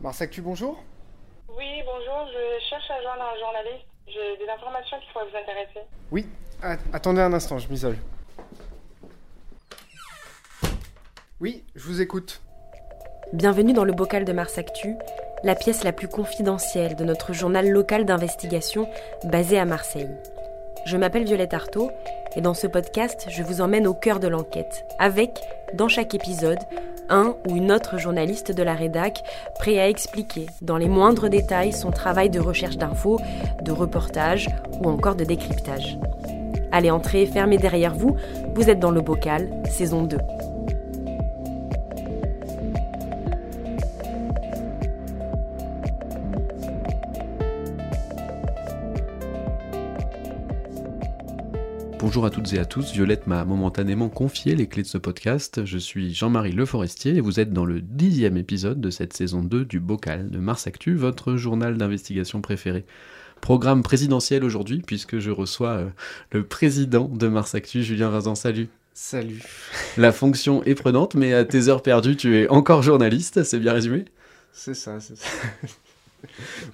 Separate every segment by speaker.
Speaker 1: Marsactu, bonjour
Speaker 2: Oui, bonjour, je cherche à joindre un journaliste. J'ai des informations qui pourraient vous intéresser.
Speaker 1: Oui, attendez un instant, je m'isole. Oui, je vous écoute.
Speaker 3: Bienvenue dans le bocal de Mars Actu, la pièce la plus confidentielle de notre journal local d'investigation basé à Marseille. Je m'appelle Violette Artaud et dans ce podcast, je vous emmène au cœur de l'enquête, avec, dans chaque épisode, un ou une autre journaliste de la rédac prêt à expliquer dans les moindres détails son travail de recherche d'infos, de reportage ou encore de décryptage. Allez, entrez, fermez derrière vous, vous êtes dans le bocal, saison 2.
Speaker 4: Bonjour à toutes et à tous, Violette m'a momentanément confié les clés de ce podcast. Je suis Jean-Marie Le Forestier et vous êtes dans le dixième épisode de cette saison 2 du Bocal de Mars Actu, votre journal d'investigation préféré. Programme présidentiel aujourd'hui puisque je reçois euh, le président de Mars Actu, Julien Razan. Salut.
Speaker 1: Salut.
Speaker 4: La fonction est prenante, mais à tes heures perdues, tu es encore journaliste, c'est bien résumé?
Speaker 1: C'est ça, c'est ça.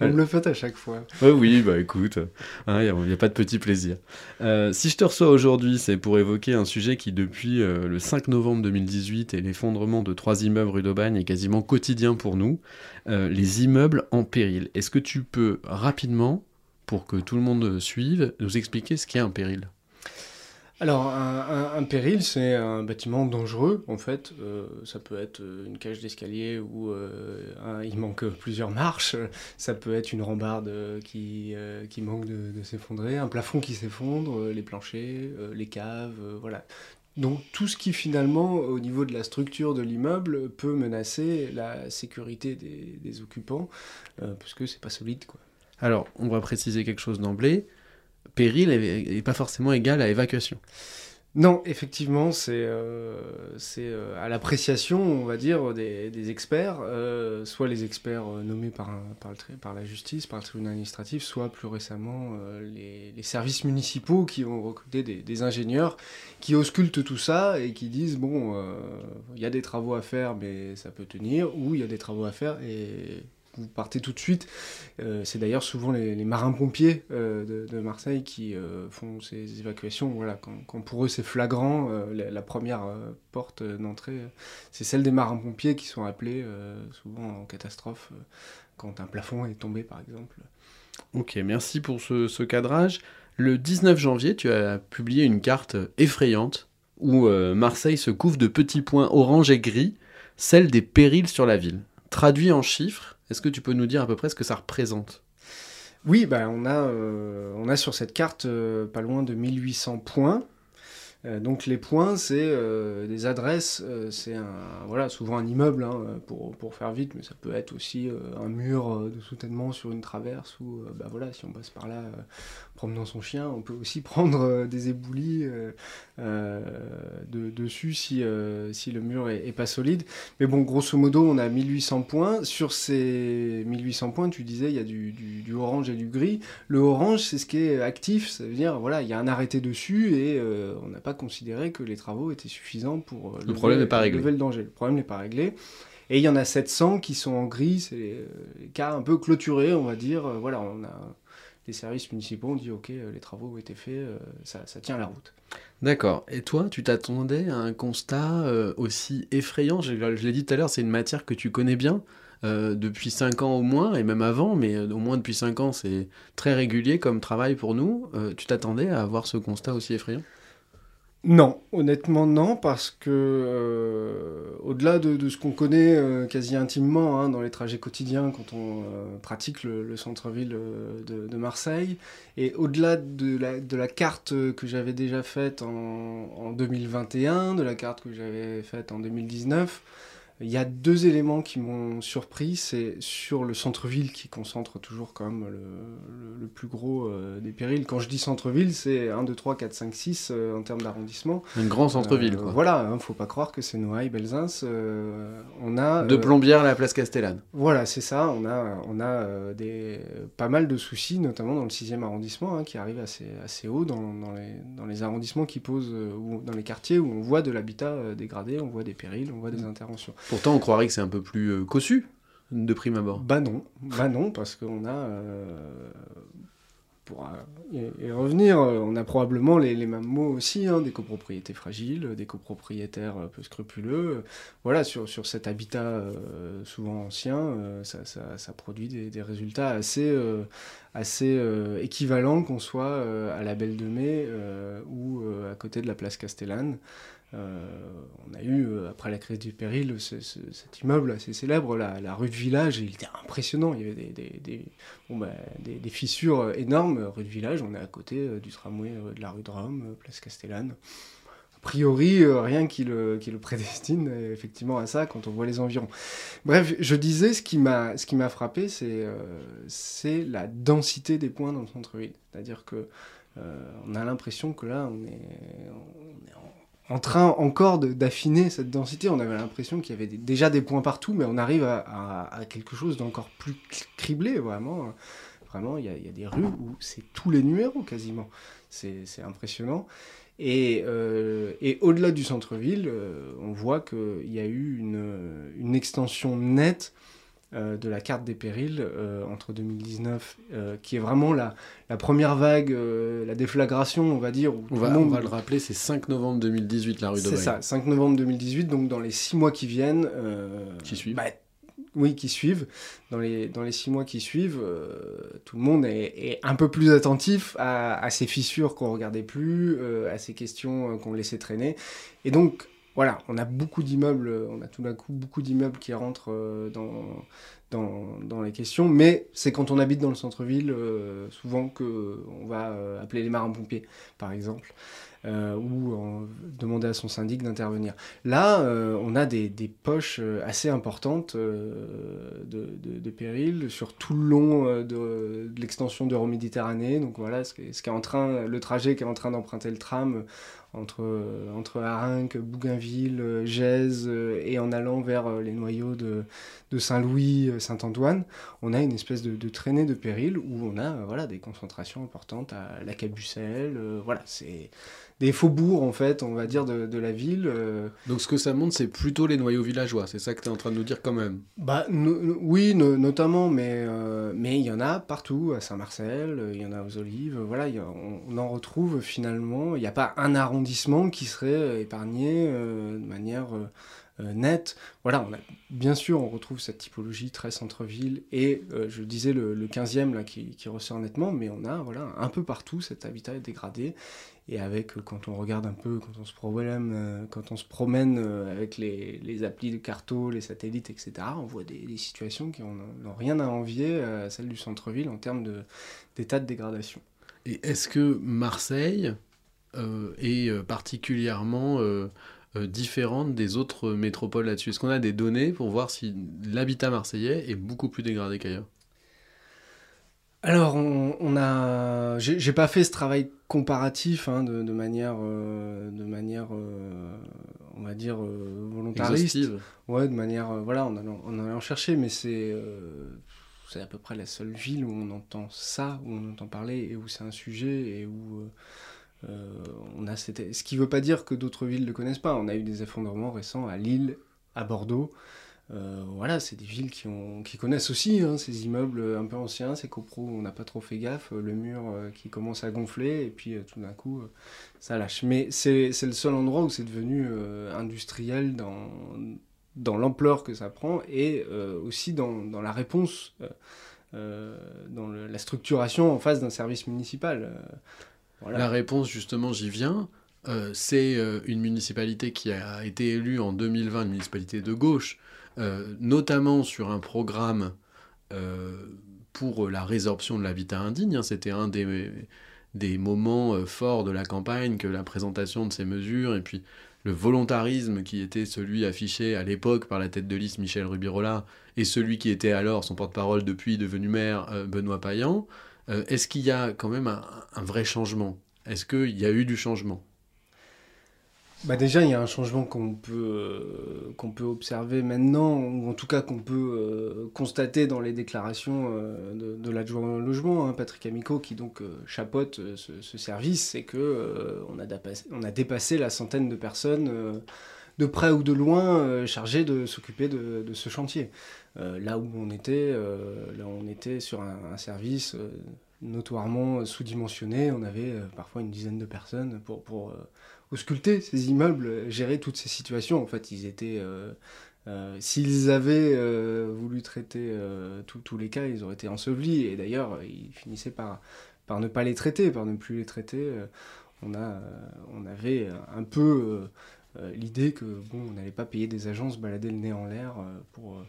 Speaker 1: Vous me le faites à chaque fois.
Speaker 4: oui, bah écoute, il n'y a, pas de petit plaisir. Euh, si je te reçois aujourd'hui, c'est pour évoquer un sujet qui, depuis euh, le 5 novembre 2018 et l'effondrement de trois immeubles rue d'Aubagne, est quasiment quotidien pour nous. Euh, les immeubles en péril. Est-ce que tu peux rapidement, pour que tout le monde suive, nous expliquer ce qu'est un péril?
Speaker 1: Alors, un, péril, c'est un bâtiment dangereux, en fait. Euh, ça peut être euh, une cage d'escalier où euh, il manque plusieurs marches. Ça peut être une rambarde qui, qui manque de, s'effondrer, un plafond qui s'effondre, les planchers, les caves, voilà. Donc, tout ce qui, finalement, au niveau de la structure de l'immeuble, peut menacer la sécurité des, des occupants, puisque c'est pas solide, quoi.
Speaker 4: Alors, on va préciser quelque chose d'emblée péril n'est pas forcément égal à évacuation.
Speaker 1: Non, effectivement, c'est euh, euh, à l'appréciation, on va dire, des, experts, euh, soit les experts nommés par, par, la justice, par le tribunal administratif, soit plus récemment les, services municipaux qui ont recruté des, des, ingénieurs qui auscultent tout ça et qui disent, bon, il y a des travaux à faire, mais ça peut tenir, ou il y a des travaux à faire et vous partez tout de suite. Euh, c'est d'ailleurs souvent les, marins-pompiers euh, de, Marseille qui euh, font ces évacuations. Voilà, quand, pour eux c'est flagrant, la, première porte d'entrée, c'est celle des marins-pompiers qui sont appelés souvent en catastrophe quand un plafond est tombé par exemple.
Speaker 4: Ok, merci pour ce, ce cadrage. Le 19 janvier, tu as publié une carte effrayante où Marseille se couvre de petits points orange et gris, celle des périls sur la ville. Traduit en chiffres, est-ce que tu peux nous dire à peu près ce que ça représente?
Speaker 1: Oui, bah, on, a, euh, on a sur cette carte euh, pas loin de 1800 points. Euh, donc les points, c'est des adresses, c'est voilà, souvent un immeuble, hein, pour, pour, faire vite, mais ça peut être aussi un mur de soutènement sur une traverse, ou bah, voilà, si on passe par là, promenant son chien, on peut aussi prendre des éboulis euh, de, dessus si, euh, si le mur est, pas solide. Mais bon, grosso modo, on a 1800 points. Sur ces 1800 points, tu disais, il y a du, du, orange et du gris. Le orange, c'est ce qui est actif, ça veut dire, voilà, il y a un arrêté dessus et euh, on n'a pas considéré que les travaux étaient suffisants pour
Speaker 4: le problème n'est pas réglé.
Speaker 1: lever le danger. Le problème n'est pas réglé. Et il y en a 700 qui sont en gris, c'est les cas un peu clôturés, on va dire. Voilà, on a les services municipaux ont dit ok, les travaux ont été faits, ça, ça tient la route.
Speaker 4: D'accord. Et toi, tu t'attendais à un constat euh, aussi effrayant? Je, l'ai dit tout à l'heure, c'est une matière que tu connais bien. Euh, depuis 5 ans au moins, et même avant, mais euh, au moins depuis 5 ans, c'est très régulier comme travail pour nous. tu t'attendais à avoir ce constat aussi effrayant?
Speaker 1: Non, honnêtement non, parce que euh, au-delà de, ce qu'on connaît euh, quasi intimement hein, dans les trajets quotidiens quand on euh, pratique le, centre-ville de, Marseille, et au-delà de la, de la, carte que j'avais déjà faite en, en, 2021, de la carte que j'avais faite en 2019, il y a deux éléments qui m'ont surpris. C'est sur le centre-ville qui concentre toujours quand même le, plus gros euh, des périls. Quand je dis centre-ville, c'est 1, 2, 3, 4, 5, 6 en termes d'arrondissement.
Speaker 4: Un grand centre-ville,
Speaker 1: euh, Voilà, ne hein, faut pas croire que c'est Noailles, Belzins. Euh, on a,
Speaker 4: de Plombières à la place Castellane.
Speaker 1: Voilà, c'est ça. On a, on a des, pas mal de soucis, notamment dans le 6e arrondissement, hein, qui arrive assez, assez haut dans, dans, les, dans les arrondissements qui posent, ou dans les quartiers où on voit de l'habitat dégradé, on voit des périls, on voit des interventions.
Speaker 4: Pourtant, on croirait que c'est un peu plus euh, cossu. de prime abord
Speaker 1: Bah non, bah non, parce qu'on a, pour y revenir, on a probablement les, mêmes mots aussi, hein, des copropriétés fragiles, des copropriétaires peu scrupuleux. Voilà, sur, sur cet habitat souvent ancien, ça, ça, ça, produit des, des résultats assez, assez équivalents qu'on soit à la Belle de Mai ou à côté de la place Castellane. Euh, on a eu, euh, après la crise du péril, cet immeuble assez célèbre, la, rue de Village, il était impressionnant. Il y avait des, bah, fissures énormes. Rue de Village, on est à côté euh, du tramway de la rue de Rome, place Castellane. A priori, rien qui le, qui le prédestine effectivement à ça quand on voit les environs. Bref, je disais, ce qui m'a frappé, c'est la densité des points dans le centre-ville. C'est-à-dire que on a l'impression que là, on est, on est en en train encore d'affiner cette densité. On avait l'impression qu'il y avait déjà des points partout, mais on arrive à, quelque chose d'encore plus criblé, vraiment. Vraiment, il y, a, des rues où c'est tous les numéros quasiment. C'est impressionnant. Et, euh, au-delà du centre-ville, euh, on voit qu'il y a eu une extension nette euh, de la carte des périls euh, entre 2019, euh, qui est vraiment la, la première vague, la déflagration, on va dire.
Speaker 4: on, va, on va le rappeler, c'est 5 novembre 2018, la rue d'Aubagne.
Speaker 1: C'est ça, 5 novembre 2018, donc dans les 6 mois qui viennent.
Speaker 4: qui suivent
Speaker 1: bah, oui, qui suivent. Dans les, dans les six mois qui suivent, tout le monde est, un peu plus attentif à, ces fissures qu'on regardait plus, à ces questions qu'on laissait traîner. Et donc, voilà, on a beaucoup d'immeubles, on a tout d'un coup beaucoup d'immeubles qui rentrent euh, dans, les questions, mais c'est quand on habite dans le centre-ville, euh, souvent qu'on va euh, appeler les marins-pompiers, par exemple. ou demander à son syndic d'intervenir. Là, on a des, poches assez importantes de, péril sur tout le long de, l'extension d'Euroméditerranée. Donc voilà, ce, ce qui est en train, le trajet qui est en train d'emprunter le tram entre, euh, entre Bougainville, euh, Gèze euh, et en allant vers les noyaux de, de Saint-Louis, Saint-Antoine, on a une espèce de, traînée de péril où on a voilà, des concentrations importantes à la Cabucelle. voilà, c'est des faubourgs, en fait, on va dire, de, la ville.
Speaker 4: Donc ce que ça montre, c'est plutôt les noyaux villageois, c'est ça que tu es en train de nous dire quand même
Speaker 1: bah, Oui, notamment, mais mais il y en a partout, à Saint-Marcel, il y en a aux Olives, voilà, on, en retrouve finalement, il n'y a pas un arrondissement qui serait euh, épargné euh, de manière euh, nette. Voilà, on a, bien sûr, on retrouve cette typologie très centre-ville et je disais le, 15e là, qui, ressort nettement, mais on a voilà, un peu partout cet habitat dégradé. Et avec, quand on regarde un peu, quand on se promène, quand on se promène avec les, les, applis de carto, les satellites, etc., on voit des, situations qui n'ont rien à envier à celles du centre-ville en termes d'état de, de dégradation.
Speaker 4: Et est-ce que Marseille, euh, est euh, particulièrement euh, différente des autres métropoles là-dessus? Est-ce qu'on a des données pour voir si l'habitat marseillais est beaucoup plus dégradé qu'ailleurs?
Speaker 1: Alors, on, a, j'ai pas fait ce travail comparatif hein, de, manière, de manière, on va dire volontariste. Ouais, de manière, voilà, on allant, en allant chercher, mais c'est, c'est à peu près la seule ville où on entend ça, où on entend parler et où c'est un sujet et où euh, on a Ce qui ne veut pas dire que d'autres villes ne le connaissent pas. On a eu des effondrements récents à Lille, à Bordeaux. Euh, voilà, c'est des villes qui, ont, qui connaissent aussi hein, ces immeubles un peu anciens, ces copros, on n'a pas trop fait gaffe, le mur euh, qui commence à gonfler et puis tout d'un coup ça lâche. Mais c'est le seul endroit où c'est devenu industriel dans, dans l'ampleur que ça prend et aussi dans, dans, la réponse, dans la structuration en face d'un service municipal.
Speaker 4: La réponse, justement, j'y viens. Euh, c'est euh, une municipalité qui a été élue en 2020, une municipalité de gauche, euh, notamment sur un programme pour la résorption de l'habitat indigne. Hein. C'était un des, moments forts de la campagne que la présentation de ces mesures et puis le volontarisme qui était celui affiché à l'époque par la tête de liste Michel Rubirola et celui qui était alors son porte-parole depuis devenu maire Benoît Payan. Euh, est-ce qu'il y a quand même un, vrai changement? Est-ce qu'il y a eu du changement?
Speaker 1: Bah déjà, il y a un changement qu'on peut, euh, qu'on peut observer maintenant, ou en tout cas qu'on peut euh, constater dans les déclarations de, l'adjoint au logement, hein, Patrick Amico, qui donc chapeaute ce, service, c'est que on, a dépassé, on a dépassé la centaine de personnes de près ou de loin chargés de s'occuper de, ce chantier. là où on était, là on était sur un, service notoirement sous-dimensionné, on avait parfois une dizaine de personnes pour ausculter ces immeubles, gérer toutes ces situations. En fait, ils étaient euh, s'ils avaient euh, voulu traiter euh, tous les cas, ils auraient été ensevelis. Et d'ailleurs, ils finissaient par, ne pas les traiter, par ne plus les traiter. on avait un peu l'idée que bon, on n'allait pas payer des agences balader le nez en l'air pour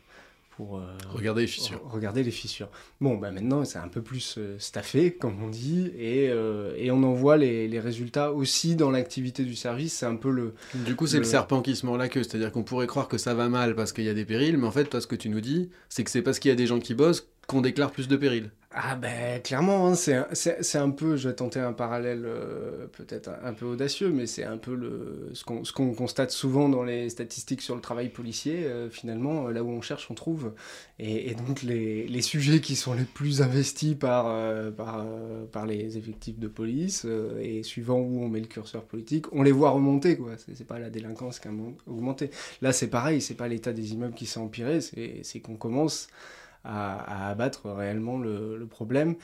Speaker 1: pour
Speaker 4: euh, regarder les fissures.
Speaker 1: Regarder les fissures. Bon, bah maintenant c'est un peu plus euh, staffé, comme on dit, et, euh, et on en voit les, les, résultats aussi dans l'activité du service. C'est un peu le.
Speaker 4: Du coup, c'est le... serpent qui se mord la queue, c'est-à-dire qu'on pourrait croire que ça va mal parce qu'il y a des périls, mais en fait, toi, ce que tu nous dis, c'est que c'est parce qu'il y a des gens qui bossent qu'on déclare plus de périls.
Speaker 1: Ah ben clairement, hein, c'est un peu, je vais tenter un parallèle euh, peut-être un, peu audacieux, mais c'est un peu le, ce qu'on constate souvent dans les statistiques sur le travail policier, euh, finalement, là où on cherche, on trouve. Et, donc les, les, sujets qui sont les plus investis par, euh, par, par, les effectifs de police, et suivant où on met le curseur politique, on les voit remonter, quoi. C'est pas la délinquance qui a augmenté. Là c'est pareil, c'est pas l'état des immeubles qui s'est empiré, c'est qu'on commence à, abattre réellement le, problème.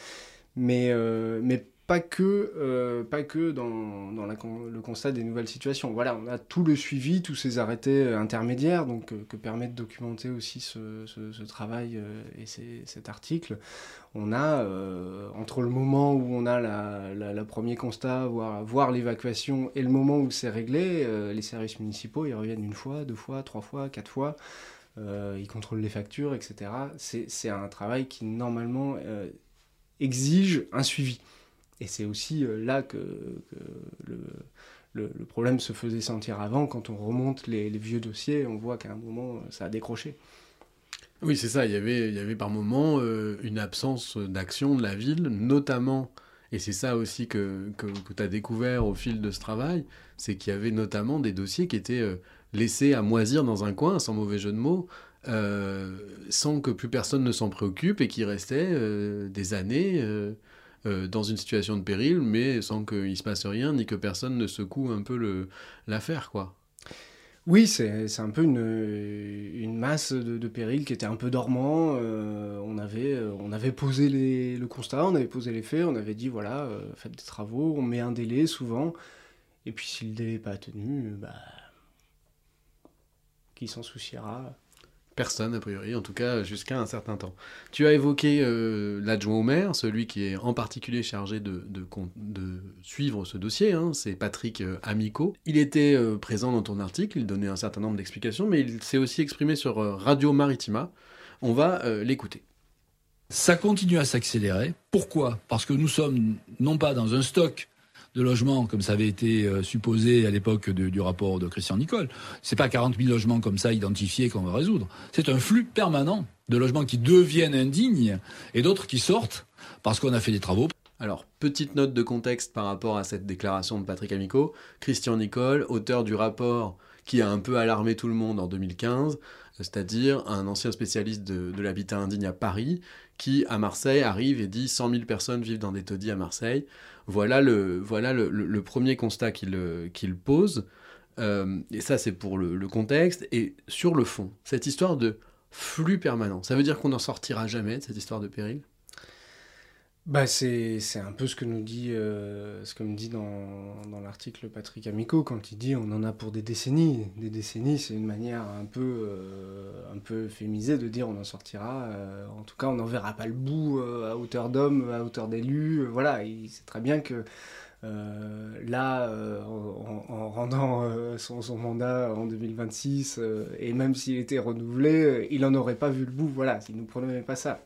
Speaker 1: Mais, euh, mais pas que, euh, pas que dans, dans le constat des nouvelles situations. Voilà, on a tout le suivi, tous ces arrêtés intermédiaires, donc que permet de documenter aussi ce, ce, travail et cet article. On a, entre le moment où on a la, premier constat, voire, voir l'évacuation, et le moment où c'est réglé, les services municipaux, ils reviennent une fois, deux fois, trois fois, quatre fois. Euh, il contrôle les factures, etc. C'est un travail qui normalement euh, exige un suivi. Et c'est aussi euh, là que, le, problème se faisait sentir avant. Quand on remonte les, vieux dossiers, on voit qu'à un moment, ça a décroché.
Speaker 4: Oui, c'est ça. Il y avait, par moments une absence d'action de la ville, notamment, et c'est ça aussi que, tu as découvert au fil de ce travail, c'est qu'il y avait notamment des dossiers qui étaient laissé à moisir dans un coin, sans mauvais jeu de mots, euh, sans que plus personne ne s'en préoccupe et qui restait euh, des années euh, dans une situation de péril, mais sans qu'il se passe rien, ni que personne ne secoue un peu l'affaire, quoi.
Speaker 1: Oui, c'est un peu une, masse de, de, péril qui était un peu dormant. on, avait, on avait posé les, le constat, on avait posé les faits, on avait dit voilà, faites des travaux, on met un délai souvent. Et puis si le délai n'est pas tenu, bah, qui s'en souciera
Speaker 4: Personne, a priori, en tout cas jusqu'à un certain temps. Tu as évoqué euh, l'adjoint au maire, celui qui est en particulier chargé de, de, suivre ce dossier, hein, c'est Patrick euh, Amico. Il était euh, présent dans ton article, il donnait un certain nombre d'explications, mais il s'est aussi exprimé sur Radio Maritima. On va l'écouter.
Speaker 5: Ça continue à s'accélérer. Pourquoi? Parce que nous sommes non pas dans un stock de logements, comme ça avait été euh, supposé à l'époque du rapport de Christian Nicole. C'est pas 40 000 logements comme ça identifiés qu'on va résoudre. C'est un flux permanent de logements qui deviennent indignes et d'autres qui sortent parce qu'on a fait des travaux.
Speaker 4: Alors, petite note de contexte par rapport à cette déclaration de Patrick Amico. Christian Nicole, auteur du rapport qui a un peu alarmé tout le monde en 2015, c'est-à-dire un ancien spécialiste de, de l'habitat indigne à Paris, qui à Marseille arrive et dit 100 000 personnes vivent dans des taudis à Marseille. Voilà le, le, premier constat qu'il qu'il pose. Euh, et ça, c'est pour le, contexte. Et sur le fond, cette histoire de flux permanent, ça veut dire qu'on n'en sortira jamais de cette histoire de péril?
Speaker 1: Bah c'est, un peu ce que nous dit, euh, ce que me dit dans, dans l'article Patrick Amico quand il dit on en a pour des décennies. Des décennies, c'est une manière un peu, euh, un peu féminisée de dire on en sortira. Euh, en tout cas, on n'en verra pas le bout à hauteur d'homme, à hauteur d'élu. voilà, il sait très bien que euh, là, euh, en, rendant euh, son, mandat en 2026, et même s'il était renouvelé, il n'en aurait pas vu le bout. Voilà, s'il ne nous prenait pas ça.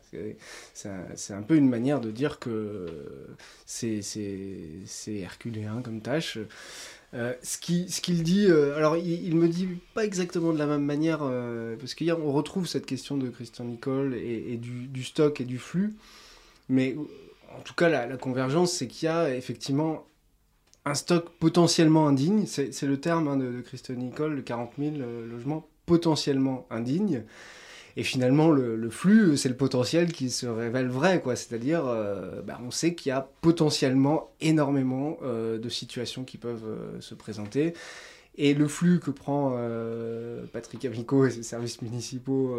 Speaker 1: C'est un, peu une manière de dire que c'est herculéen comme tâche. ce qu'il dit, alors il, il, me dit pas exactement de la même manière, parce qu'hier on retrouve cette question de Christian Nicole et, et du, du, stock et du flux, mais en tout cas, la, convergence, c'est qu'il y a effectivement un stock potentiellement indigne. C'est le terme hein, de, Christophe Nicole, le 40 000 euh, logements potentiellement indignes. Et finalement, le, flux, c'est le potentiel qui se révèle vrai. C'est-à-dire, euh, bah, on sait qu'il y a potentiellement énormément euh, de situations qui peuvent se présenter. Et le flux que prend euh, Patrick Amico et ses services municipaux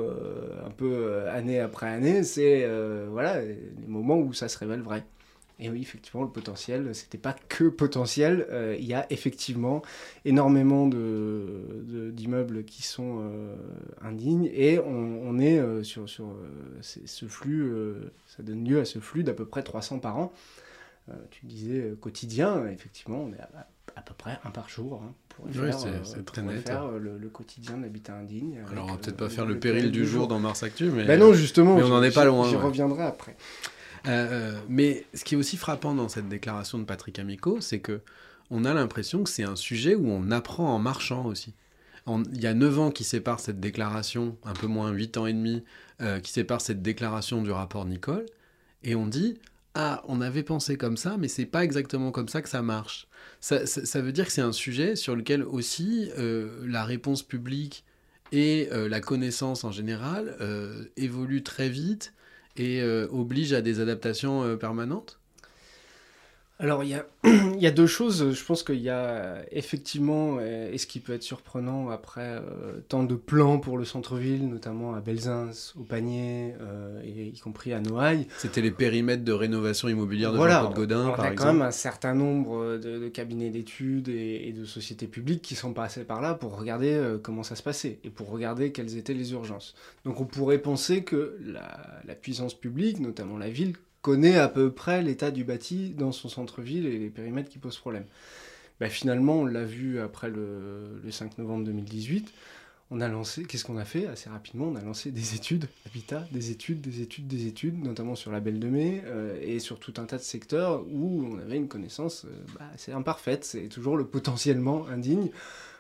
Speaker 1: un peu année après année, c'est voilà, les moments où ça se révèle vrai. Et oui, effectivement, le potentiel, c'était pas que potentiel. Euh, il y a effectivement énormément d'immeubles de, qui sont euh, indignes et on, est euh, sur, sur ce flux, ça donne lieu à ce flux d'à peu près 300 par an. tu disais quotidien, effectivement, on est à, peu près un par jour. Hein, pour
Speaker 4: oui, c'est très net.
Speaker 1: faire le, quotidien d'habitat indigne.
Speaker 4: Alors, on va peut-être pas faire le, péril du jour, dans Mars Actu, mais,
Speaker 1: ben non, justement,
Speaker 4: mais on n'en est pas loin.
Speaker 1: J'y reviendrai après.
Speaker 4: Euh, euh, mais ce qui est aussi frappant dans cette déclaration de Patrick Amico, c'est que on a l'impression que c'est un sujet où on apprend en marchant aussi. il y a 9 ans qui séparent cette déclaration, un peu moins 8 ans et demi, euh, qui séparent cette déclaration du rapport Nicole, et on dit ah, on avait pensé comme ça, mais c'est pas exactement comme ça que ça marche. Ça, veut dire que c'est un sujet sur lequel aussi la réponse publique et la connaissance en général évoluent très vite et euh, oblige à des adaptations euh, permanentes
Speaker 1: alors, il y, a, il y, a, deux choses. Je pense qu'il y a effectivement, et ce qui peut être surprenant après euh, tant de plans pour le centre-ville, notamment à Belzins, au Panier, et y compris à Noailles.
Speaker 4: C'était les périmètres de rénovation immobilière de Jean-Claude Godin, par exemple. Il y a
Speaker 1: quand même un certain nombre de, cabinets d'études et, de sociétés publiques qui sont passés par là pour regarder comment ça se passait et pour regarder quelles étaient les urgences. Donc, on pourrait penser que la, la puissance publique, notamment la ville, connaît à peu près l'état du bâti dans son centre-ville et les périmètres qui posent problème. Bah, finalement, on l'a vu après le, 5 novembre 2018. On a lancé, qu'est-ce qu'on a fait assez rapidement? On a lancé des études habitat, des études, des études, des études, notamment sur la Belle de Mai euh, et sur tout un tas de secteurs où on avait une connaissance euh, bah, assez imparfaite. C'est toujours le potentiellement indigne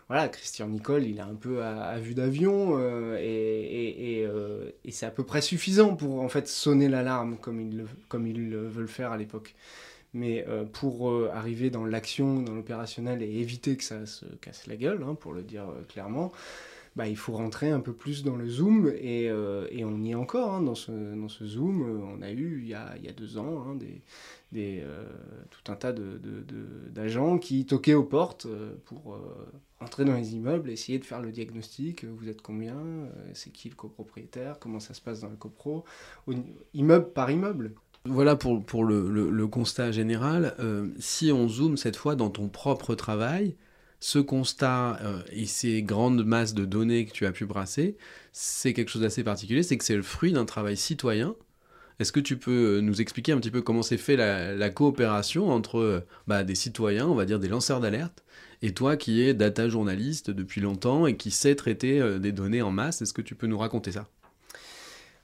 Speaker 1: voilà, Christian Nicole, il a un peu à, vue d'avion euh, euh, et, c'est à peu près suffisant pour en fait sonner l'alarme comme ils veulent faire à l'époque. Mais euh, pour arriver dans l'action, dans l'opérationnel et éviter que ça se casse la gueule, hein, pour le dire clairement, bah, il faut rentrer un peu plus dans le zoom et, on y est encore hein, dans, ce, zoom. On a eu il y a, il y a deux ans hein, des, des, tout un tas d'agents de, qui toquaient aux portes pour entrer dans les immeubles, essayer de faire le diagnostic, euh, vous êtes combien, euh, c'est qui le copropriétaire, comment ça se passe dans le copro, immeuble par immeuble.
Speaker 4: Voilà pour, pour le, le, constat général. Euh, si on zoome cette fois dans ton propre travail, ce constat et ces grandes masses de données que tu as pu brasser, c'est quelque chose d'assez particulier, c'est que c'est le fruit d'un travail citoyen. Est-ce que tu peux nous expliquer un petit peu comment s'est fait la, coopération entre bah, des citoyens, on va dire des lanceurs d'alerte, et toi qui es data journaliste depuis longtemps et qui sais traiter euh, des données en masse, est-ce que tu peux nous raconter ça?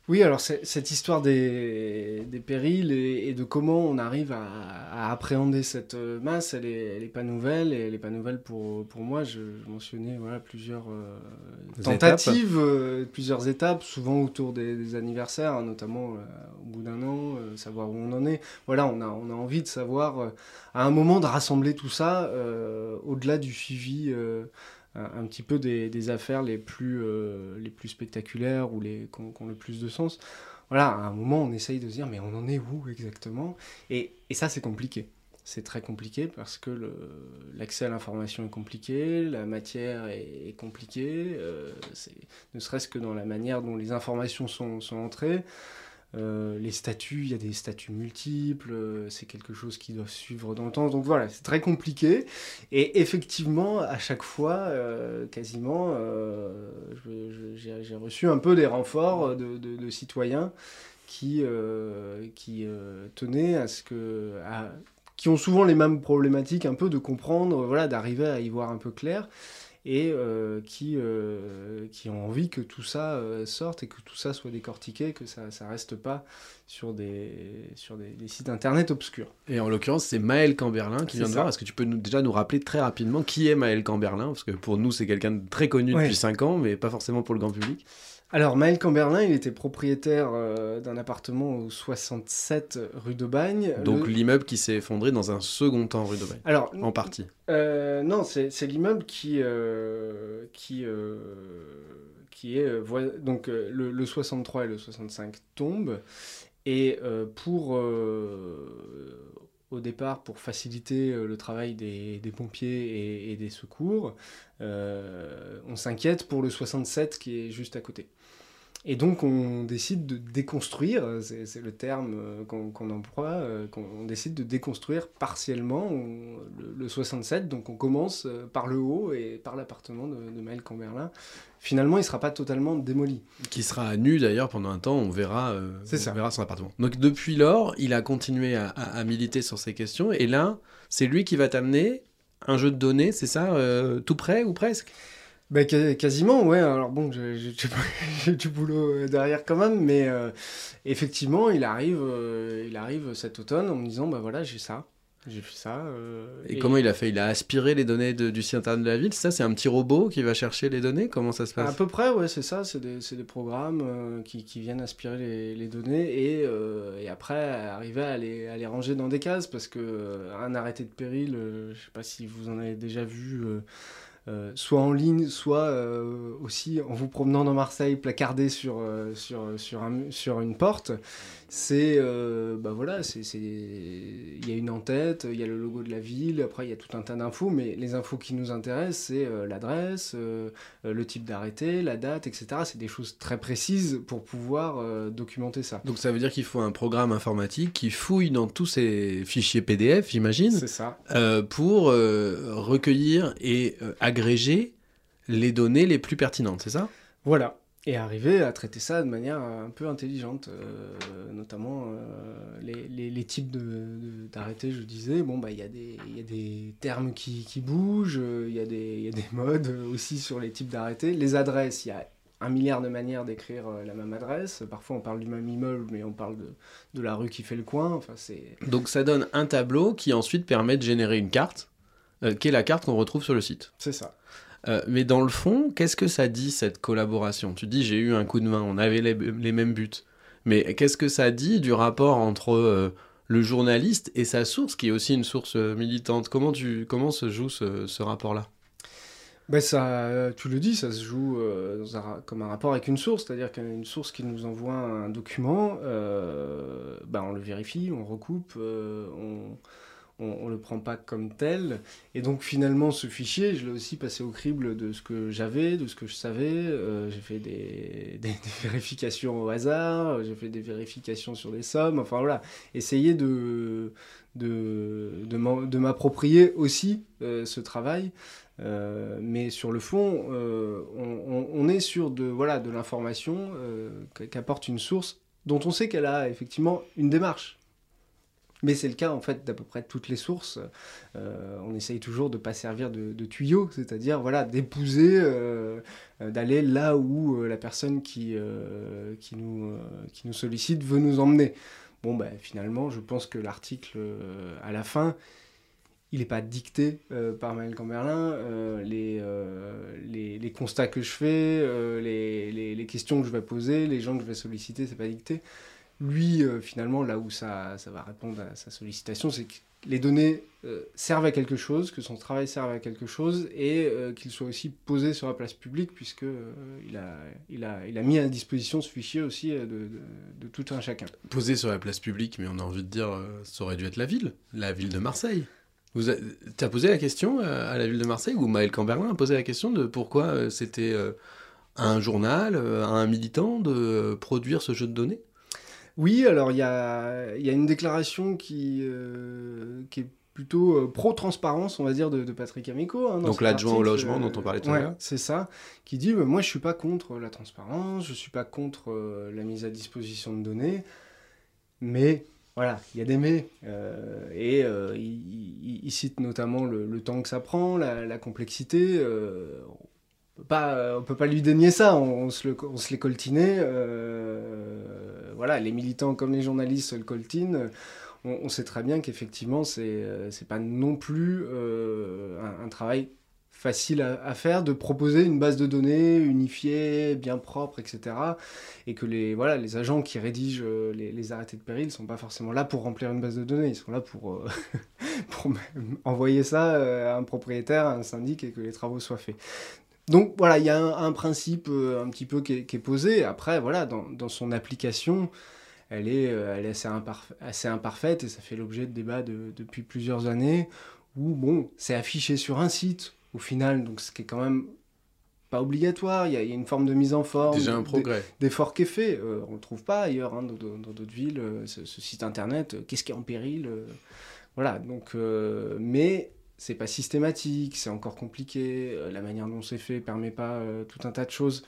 Speaker 1: Oui, alors cette histoire des, des périls et, de comment on arrive à, appréhender cette euh, masse, elle n'est est pas nouvelle, et elle n'est pas nouvelle pour, pour moi. Je, mentionnais voilà, plusieurs euh, tentatives, euh, plusieurs étapes, souvent autour des, anniversaires, hein, notamment au bout d'un an, savoir où on en est. Voilà, on a, on a envie de savoir, à un moment, de rassembler tout ça, au-delà du suivi un, petit peu des, affaires les plus, euh, les plus spectaculaires ou les qui ont, le plus de sens. Voilà, à un moment, on essaye de se dire, mais on en est où exactement? Et, et, ça, c'est compliqué. C'est très compliqué parce que l'accès à l'information est compliqué, la matière est, compliquée, euh, ne serait-ce que dans la manière dont les informations sont, sont entrées. Euh, les statuts, il y a des statuts multiples, euh, c'est quelque chose qui doit suivre dans le temps. Donc voilà, c'est très compliqué. Et effectivement, à chaque fois, euh, quasiment, j'ai reçu un peu des renforts de, citoyens qui, qui tenaient à ce que... qui ont souvent les mêmes problématiques, un peu de comprendre, voilà, d'arriver à y voir un peu clair et euh, qui, euh, qui ont envie que tout ça euh, sorte et que tout ça soit décortiqué, que ça ne reste pas sur des, sur des, sites internet obscurs.
Speaker 4: Et en l'occurrence, c'est Maël Camberlin qui vient de voir. Est-ce que tu peux nous, déjà nous rappeler très rapidement qui est Maël Camberlin? Parce que pour nous, c'est quelqu'un de très connu depuis 5 ans, mais pas forcément pour le grand public.
Speaker 1: Alors, Maël Camberlin, il était propriétaire euh, d'un appartement au 67 rue de Bagne.
Speaker 4: Donc, l'immeuble qui s'est effondré dans un second temps rue de Bagne Alors, En partie
Speaker 1: euh, Non, c'est l'immeuble qui, euh, qui, qui est. donc, le, le, 63 et le 65 tombent. Et pour au départ pour faciliter le travail des, des pompiers et, et, des secours. on s'inquiète pour le 67 qui est juste à côté. Et donc on décide de déconstruire, c'est le terme euh, qu'on emploie, euh, qu'on décide de déconstruire partiellement le, 67. Donc on commence euh, par le haut et par l'appartement de, de Maël Camberlin. Finalement, il ne sera pas totalement démoli.
Speaker 4: Qui sera nu d'ailleurs pendant un temps, on verra,
Speaker 1: on
Speaker 4: verra son appartement. Donc depuis lors, il a continué à, à militer sur ces questions. Et là, c'est lui qui va t'amener un jeu de données, c'est ça, tout près ou presque?
Speaker 1: Bah, quasiment, ouais. Alors bon, j'ai du boulot derrière quand même, mais euh, effectivement, il arrive, euh, il arrive cet automne en me disant, bah voilà, j'ai ça. J'ai fait ça.
Speaker 4: Euh, et, comment il a fait? Il a aspiré les données du site internet de la ville Ça, c'est un petit robot qui va chercher les données? Comment ça se passe?
Speaker 1: À peu près, ouais, c'est ça. C'est des, des, programmes qui, qui, viennent aspirer les, les données et, et, après arriver à les, à les, ranger dans des cases parce que un arrêté de péril, je sais pas si vous en avez déjà vu euh, soit en ligne, soit euh, aussi en vous promenant dans Marseille, placardé sur, euh, sur, sur, un, sur une porte c'est euh, bah voilà c'est il y a une en-tête il y a le logo de la ville après il y a tout un tas d'infos mais les infos qui nous intéressent c'est euh, l'adresse euh, le type d'arrêté la date etc c'est des choses très précises pour pouvoir documenter ça.
Speaker 4: Donc ça veut dire qu'il faut un programme informatique qui fouille dans tous ces fichiers PDF j'imagine
Speaker 1: c'est ça.
Speaker 4: pour recueillir et agréger les données les plus pertinentes c'est ça?
Speaker 1: Voilà et arriver à traiter ça de manière un peu intelligente, euh, notamment euh, les, les, les, types d'arrêtés, de, je disais, bon, bah, il y, y, a des termes qui, qui bougent, il y, y, a des modes aussi sur les types d'arrêtés. Les adresses, il y a un milliard de manières d'écrire euh, la même adresse. Parfois, on parle du même immeuble, mais on parle de, de la rue qui fait le coin. Enfin,
Speaker 4: Donc, ça donne un tableau qui ensuite permet de générer une carte, qui est la carte qu'on retrouve sur le site.
Speaker 1: C'est ça.
Speaker 4: Euh, mais dans le fond, qu'est-ce que ça dit cette collaboration? Tu dis j'ai eu un coup de main, on avait les, mêmes buts. Mais qu'est-ce que ça dit du rapport entre euh, le journaliste et sa source, qui est aussi une source euh, militante? Comment, tu, comment se joue ce, rapport-là?
Speaker 1: Ben ça, tu le dis, ça se joue comme un rapport avec une source, c'est-à-dire qu'une source qui nous envoie un document, ben on le vérifie, on recoupe, on, on, ne le prend pas comme tel. Et donc finalement, ce fichier, je l'ai aussi passé au crible de ce que j'avais, de ce que je savais. Euh, j'ai fait des, vérifications au hasard, j'ai fait des vérifications sur des sommes. Enfin voilà, essayer de, de, de m'approprier aussi euh, ce travail. Euh, mais sur le fond, on, on, est sur de, voilà, de l'information qu'apporte une source dont on sait qu'elle a effectivement une démarche. Mais c'est le cas en fait d'à peu près toutes les sources. Euh, on essaye toujours de ne pas servir de, tuyau, c'est-à-dire voilà, d'épouser, euh, d'aller là où euh, la personne qui, qui, nous, qui nous sollicite veut nous emmener. Bon, ben, finalement, je pense que l'article à la fin, il n'est pas dicté par Maël Camberlin. Les, les, les, constats que je fais, les, les, questions que je vais poser, les gens que je vais solliciter, c'est pas dicté lui, euh, finalement, là où ça, va répondre à sa sollicitation, c'est que les données euh, servent à quelque chose, que son travail serve à quelque chose, et euh, qu'il soit aussi posé sur la place publique, puisque il, a, a, a mis à disposition ce fichier aussi de, tout un chacun.
Speaker 4: Posé sur la place publique, mais on a envie de dire, ça aurait dû être la ville, la ville de Marseille. Vous as posé la question à la ville de Marseille, ou Maël Camberlin a posé la question de pourquoi c'était à un journal, à un militant de produire ce jeu de données?
Speaker 1: Oui, alors il y a, y a, une déclaration qui, euh, qui est plutôt euh, pro-transparence, on va dire, de, Patrick Amico.
Speaker 4: Hein, Donc l'adjoint au logement dont on parlait tout à l'heure.
Speaker 1: C'est ça, qui dit bah, Moi, je suis pas contre la transparence, je suis pas contre euh, la mise à disposition de données, mais voilà, il y a des mais. et il, cite notamment le, temps que ça prend, la, la complexité euh, on peut pas lui dénier ça, on, se, le, on se les coltinait. Euh, voilà, les militants comme les journalistes le coltinent. On, sait très bien qu'effectivement, c'est euh, c'est pas non plus un, travail facile à, faire de proposer une base de données unifiée, bien propre, etc. Et que les, voilà, les agents qui rédigent les, les arrêtés de péril ne sont pas forcément là pour remplir une base de données, ils sont là pour envoyer ça à un propriétaire, à un syndic et que les travaux soient faits. Donc voilà, il y a un, principe euh, un petit peu qui est, posé. Après, voilà, dans, son application, elle est, elle est assez, assez, imparfaite et ça fait l'objet de débats depuis plusieurs années où bon, c'est affiché sur un site au final, donc ce qui est quand même pas obligatoire, il y, a, une forme de mise en forme.
Speaker 4: Déjà un progrès.
Speaker 1: D'effort qui est fait. on ne le trouve pas ailleurs, hein, dans d'autres villes, ce, site internet, qu'est-ce qui est en péril Voilà, donc, mais c'est pas systématique, c'est encore compliqué, euh, la manière dont c'est fait permet pas euh, tout un tas de choses.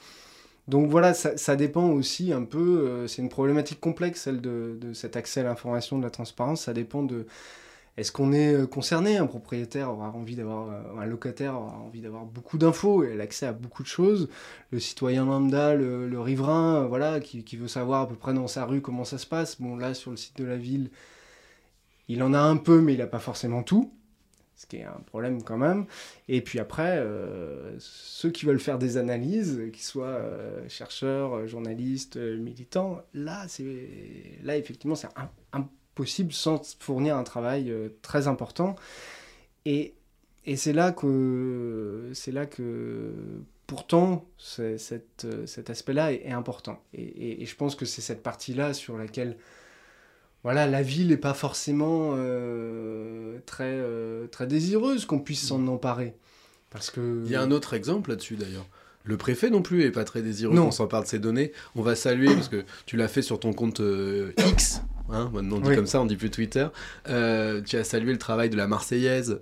Speaker 1: Donc voilà, ça, dépend aussi un peu, euh, c'est une problématique complexe, celle de, cet accès à l'information, de la transparence, ça dépend de est-ce qu'on est concerné, un propriétaire aura envie d'avoir, un locataire aura envie d'avoir beaucoup d'infos et l'accès à beaucoup de choses, le citoyen lambda, le, riverain, voilà, qui, qui, veut savoir à peu près dans sa rue comment ça se passe, bon là sur le site de la ville, il en a un peu mais il n'a pas forcément tout ce qui est un problème quand même. Et puis après, euh, ceux qui veulent faire des analyses, qu'ils soient euh, chercheurs, euh, journalistes, militants, là, là effectivement, c'est impossible sans fournir un travail très important. Et, et c'est là que c'est là que pourtant cet aspect-là est, important. Et, et, je pense que c'est cette partie-là sur laquelle voilà, la ville n'est pas forcément euh, très, euh, très désireuse qu'on puisse s'en emparer. Parce que...
Speaker 4: Il y a un autre exemple là-dessus d'ailleurs. Le préfet non plus est pas très désireux qu'on s'empare de ces données. On va saluer, parce que tu l'as fait sur ton compte euh, X, hein, maintenant on dit comme ça, on dit plus Twitter. tu as salué le travail de la Marseillaise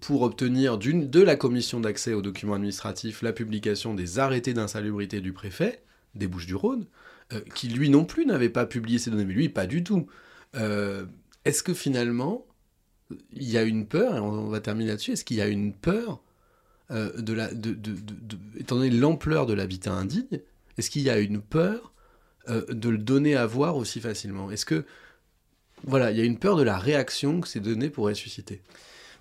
Speaker 4: pour obtenir de la commission d'accès aux documents administratifs la publication des arrêtés d'insalubrité du préfet des Bouches-du-Rhône. Euh, qui lui non plus n'avait pas publié ces données, mais lui pas du tout. Euh, est-ce que finalement, il y a une peur, et on va terminer là-dessus, est-ce qu'il y a une peur euh, de la, de, de, étant donné l'ampleur de l'habitat indigne, est-ce qu'il y a une peur de le donner à voir aussi facilement? Est-ce que, voilà, il y a une peur de la réaction que ces données pourraient susciter?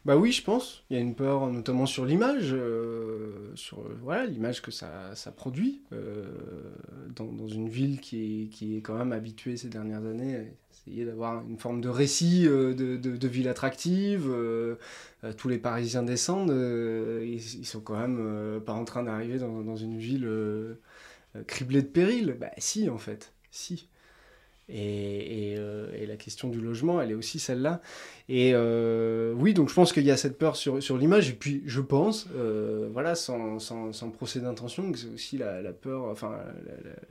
Speaker 1: Bah oui, je pense. Il y a une peur, notamment sur l'image, euh, sur voilà l'image que ça, ça produit euh, dans, une ville qui est, qui est quand même habituée ces dernières années à essayer d'avoir une forme de récit euh, de, de, ville attractive. tous les Parisiens descendent, ils, ils, sont quand même pas en train d'arriver dans, dans, une ville criblée de périls. Bah si, en fait, si. Et, euh, et, la question du logement, elle est aussi celle-là. Et euh, oui, donc je pense qu'il y a cette peur sur, sur l'image. Et puis je pense, euh, voilà, sans, sans, sans procès d'intention, que c'est aussi la, peur, enfin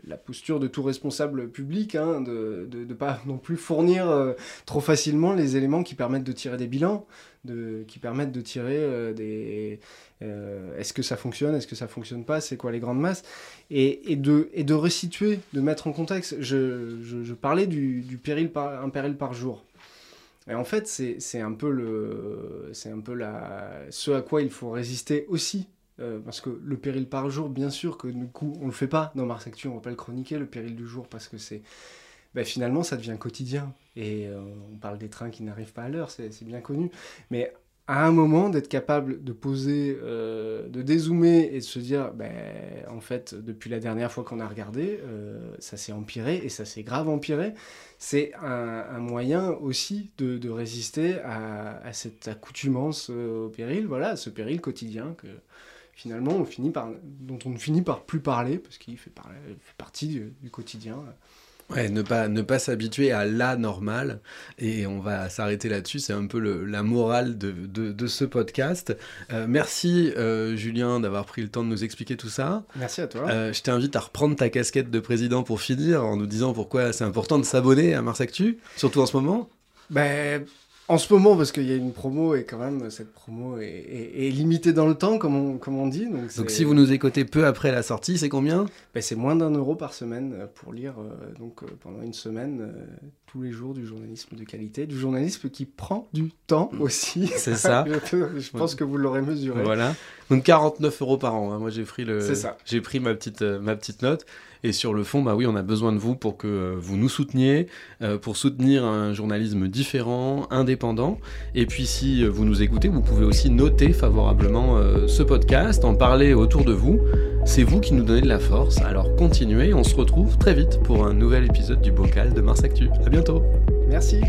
Speaker 1: la, posture de tout responsable public, hein, de ne pas non plus fournir trop facilement les éléments qui permettent de tirer des bilans, de, qui permettent de tirer des... est-ce que ça fonctionne, est-ce que ça fonctionne pas, c'est quoi les grandes masses et, et, de, et de resituer, de mettre en contexte. Je parlais du, du, péril par, un péril par jour. Et en fait, c'est un peu, le, un peu la, ce à quoi il faut résister aussi. Euh, parce que le péril par jour, bien sûr que du coup, on le fait pas dans Mars Actu, on va pas le chroniquer, le péril du jour, parce que c'est. Ben, finalement, ça devient quotidien. Et euh, on parle des trains qui n'arrivent pas à l'heure, c'est bien connu. Mais à un moment d'être capable de poser, euh, de dézoomer et de se dire, ben, en fait, depuis la dernière fois qu'on a regardé, euh, ça s'est empiré et ça s'est grave empiré. C'est un, moyen aussi de, résister à, cette accoutumance euh, au péril, voilà, ce péril quotidien que finalement on finit par, dont on ne finit par plus parler parce qu'il fait, partie du quotidien.
Speaker 4: Ouais, ne pas, ne pas s'habituer à la normale. Et on va s'arrêter là-dessus. C'est un peu le, la morale de, de, de ce podcast. Euh, merci, euh, Julien, d'avoir pris le temps de nous expliquer tout ça.
Speaker 1: Merci à toi.
Speaker 4: Euh, je t'invite à reprendre ta casquette de président pour finir en nous disant pourquoi c'est important de s'abonner à Mars Actu, surtout en ce moment.
Speaker 1: Ben, en ce moment, parce qu'il y a une promo et quand même cette promo est, limitée dans le temps, comme on, comme on dit.
Speaker 4: Donc, donc, si vous nous écoutez peu après la sortie, c'est combien?
Speaker 1: Ben, C'est moins d'un euro par semaine euh, pour lire euh, donc, euh, pendant une semaine tous les jours du journalisme de qualité, du journalisme qui prend du temps mm. aussi.
Speaker 4: C'est ça.
Speaker 1: Je pense que vous l'aurez mesuré.
Speaker 4: Voilà. Donc 49 euros par an. Hein. Moi j'ai pris le. J'ai pris ma petite ma petite note. Et sur le fond, bah oui, on a besoin de vous pour que euh, vous nous souteniez, euh, pour soutenir un journalisme différent, indépendant. Et puis si euh, vous nous écoutez, vous pouvez aussi noter favorablement ce podcast, en parler autour de vous. C'est vous qui nous donnez de la force. Alors continuez, on se retrouve très vite pour un nouvel épisode du Bocal de Mars Actu. À bientôt.
Speaker 1: Merci.